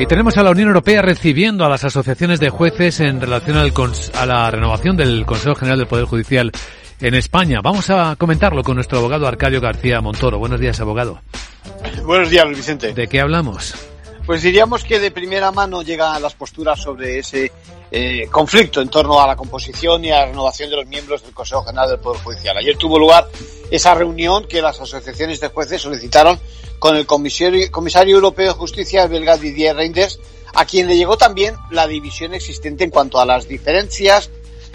Y tenemos a la Unión Europea recibiendo a las asociaciones de jueces en relación al a la renovación del Consejo General del Poder Judicial en España. Vamos a comentarlo con nuestro abogado Arcadio García Montoro. Buenos días, abogado. Buenos días, Vicente. ¿De qué hablamos? Pues diríamos que de primera mano llegan las posturas sobre ese eh, conflicto en torno a la composición y a la renovación de los miembros del Consejo General del Poder Judicial. Ayer tuvo lugar esa reunión que las asociaciones de jueces solicitaron con el comisario, comisario europeo de justicia, el belga Didier Reinders, a quien le llegó también la división existente en cuanto a las diferencias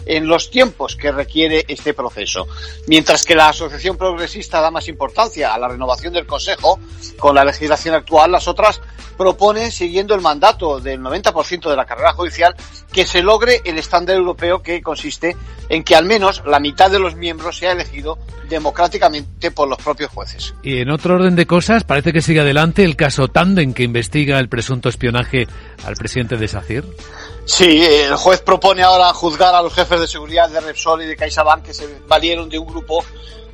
en los tiempos que requiere este proceso. Mientras que la Asociación Progresista da más importancia a la renovación del Consejo con la legislación actual, las otras proponen, siguiendo el mandato del 90% de la carrera judicial, que se logre el estándar europeo que consiste en que al menos la mitad de los miembros sea elegido democráticamente por los propios jueces. Y en otro orden de cosas, parece que sigue adelante el caso Tanden que investiga el presunto espionaje al presidente de SACIR. Sí, el juez propone ahora juzgar a los jefes de seguridad de Repsol y de CaixaBank que se valieron de un grupo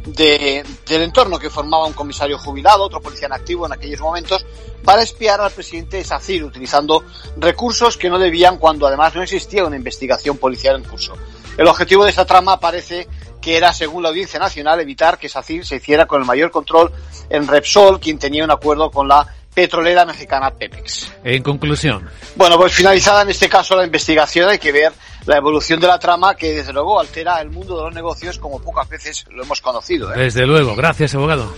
de, del entorno que formaba un comisario jubilado, otro policía en activo en aquellos momentos, para espiar al presidente Sacir, utilizando recursos que no debían cuando además no existía una investigación policial en curso. El objetivo de esta trama parece que era, según la Audiencia Nacional, evitar que Sacir se hiciera con el mayor control en Repsol, quien tenía un acuerdo con la petrolera mexicana Pemex. En conclusión. Bueno, pues finalizada en este caso la investigación, hay que ver la evolución de la trama que desde luego altera el mundo de los negocios como pocas veces lo hemos conocido. ¿eh? Desde luego. Gracias, abogado.